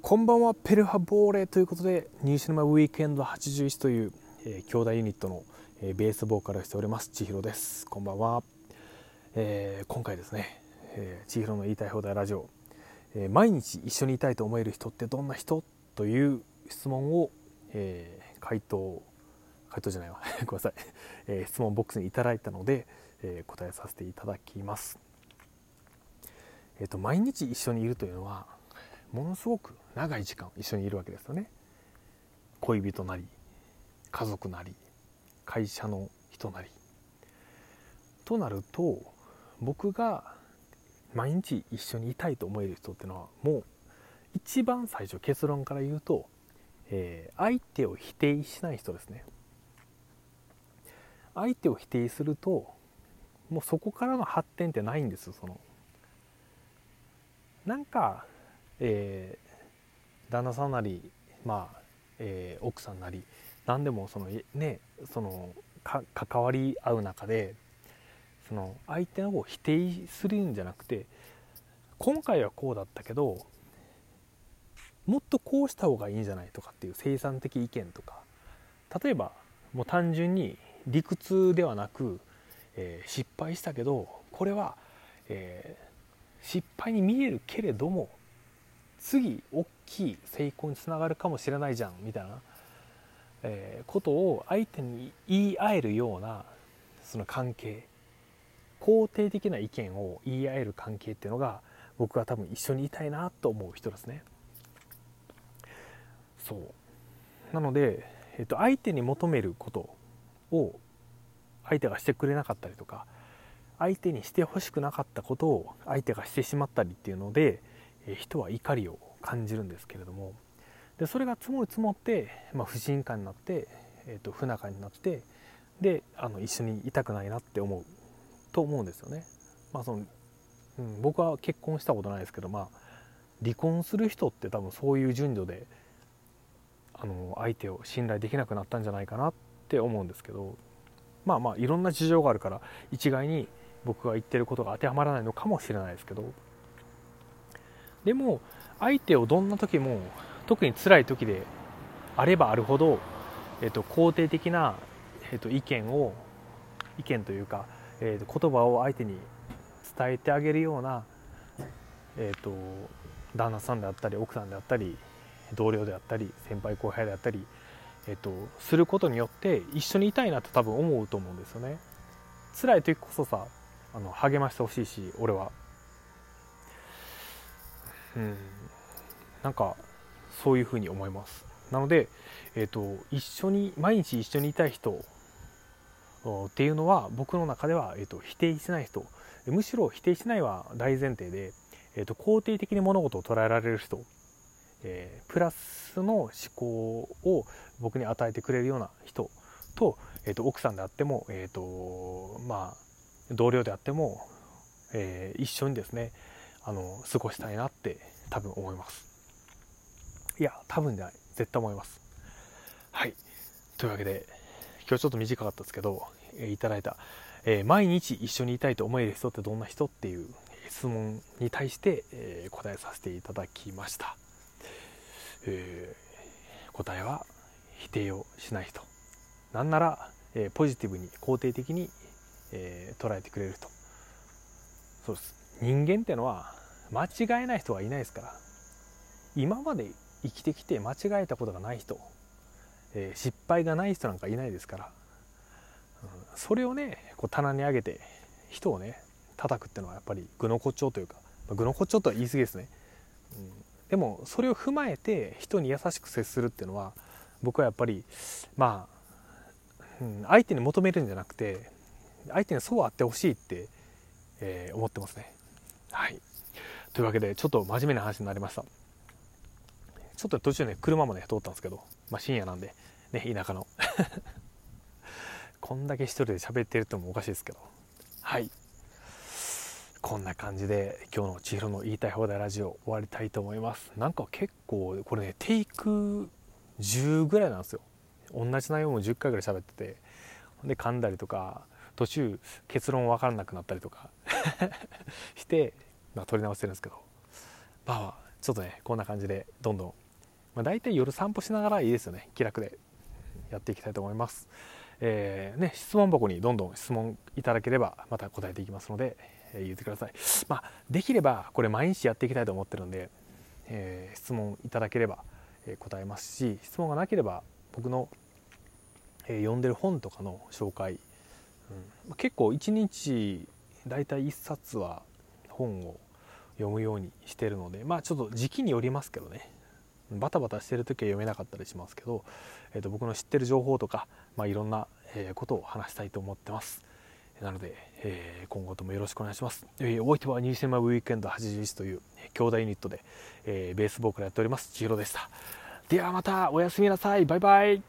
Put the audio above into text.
こんばんはペルハボーレということでニューシネマウィークエンド81という、えー、兄弟ユニットの、えー、ベースボーカルをしております千尋です。こんばんは、えー、今回ですね、えー、千尋の言いたい放題ラジオ、えー、毎日一緒にいたいと思える人ってどんな人？という質問を、えー、回答回答じゃないわ。ごめんなさい、えー、質問ボックスにいただいたので、えー、答えさせていただきます。えっ、ー、と毎日一緒にいるというのはものすごく長い時間一緒にいるわけですよね。恋人なり家族なり会社の人なり。となると僕が毎日一緒にいたいと思える人っていうのはもう一番最初結論から言うと、えー、相手を否定しない人ですね。相手を否定するともうそこからの発展ってないんですその。なんかえー、旦那さんなり、まあえー、奥さんなり何でもそのねその関わり合う中でその相手の方を否定するんじゃなくて今回はこうだったけどもっとこうした方がいいんじゃないとかっていう生産的意見とか例えばもう単純に理屈ではなく、えー、失敗したけどこれは、えー、失敗に見えるけれども次大きい成功につながるかもしれないじゃんみたいな、えー、ことを相手に言い合えるようなその関係肯定的な意見を言い合える関係っていうのが僕は多分一緒にいたいなと思う人ですね。そうなので、えっと、相手に求めることを相手がしてくれなかったりとか相手にしてほしくなかったことを相手がしてしまったりっていうので人は怒りを感じるんですけれどもでそれが積もり積もって、まあ、不信感になって、えー、と不仲になってであの一緒にいたくないなって思うと思うんですよね。まあそのうん、僕は結婚したことないですけど、まあ、離婚する人って多分そういう順序であの相手を信頼できなくなったんじゃないかなって思うんですけどまあまあいろんな事情があるから一概に僕が言ってることが当てはまらないのかもしれないですけどでも相手をどんな時も特に辛い時であればあるほど、えっと、肯定的な、えっと、意見を意見というか、えっと、言葉を相手に伝えてあげるような、えっと、旦那さんであったり奥さんであったり同僚であったり先輩後輩であったり、えっと、することによって一緒にいたいなと多分思うと思うんですよね。辛い時こそさあの励ましてほしいし俺はうん。なんかそういうふうに思います。なので、えーと、一緒に毎日一緒にいたい人っていうのは僕の中では、えーと、否定しない人むしろ否定しないは大前提で、えーと、肯定的に物事を捉えられる人、えー、プラスの思考を僕に与えてくれるような人と,、えー、と奥さんであっても、えーとまあ、同僚であっても、えー、一緒にですねあの過ごしたいなって多分思います。いや多分じゃない。絶対思います。はい。というわけで今日ちょっと短かったですけど、えー、いただいた、えー、毎日一緒にいたいと思える人ってどんな人っていう質問に対して、えー、答えさせていただきました、えー、答えは否定をしない人。なんなら、えー、ポジティブに肯定的に、え、捉えてくれる人。そうです。人間ってのは間違えない人はいないですから。今まで生きてきて間違えたことがない人、えー、失敗がない人なんかいないですから、うん、それをねこう棚に上げて人をね叩くっていうのはやっぱり具の骨頂というか、まあ、具の骨頂とは言い過ぎですね、うん、でもそれを踏まえて人に優しく接するっていうのは僕はやっぱりまあ、うん、相手に求めるんじゃなくて相手にそうあってほしいって、えー、思ってますね。はい。というわけでちょっと真面目な話になりました。ちょっと途中ね車もね通ったんですけど、まあ、深夜なんでね田舎の。こんだけ一人で喋ってるってもおかしいですけど。はい。こんな感じで今日の千尋の言いたい放題ラジオ終わりたいと思います。なんか結構これねテイク10ぐらいなんですよ。同じ内容も10回ぐらい喋っててで噛んだりとか途中結論分からなくなったりとか。してまあ、撮り直してるんですけど。まあちょっとねこんな感じでどんどん、まあ、大体夜散歩しながらいいですよね。気楽でやっていきたいと思います、えー、ね、質問箱にどんどん質問いただければまた答えていきますので、えー、言ってください。まあ、できればこれ毎日やっていきたいと思ってるんで、えー、質問いただければ答えますし質問がなければ僕の、え読んでる本とかの紹介、うん、結構1日大体1冊は本を読むようにしてるのでまあちょっと時期によりますけどね。バタバタしてる時は読めなかったりしますけど、えー、と僕の知ってる情報とか、まあ、いろんな、ことを話したいと思ってます。なので、えー、今後ともよろしくお願いします、えー、お相手はニューシネマウィークエンド81という兄弟ユニットで、えー、ベースボーカルやっております。千尋でした。ではまたおやすみなさい。バイバイ。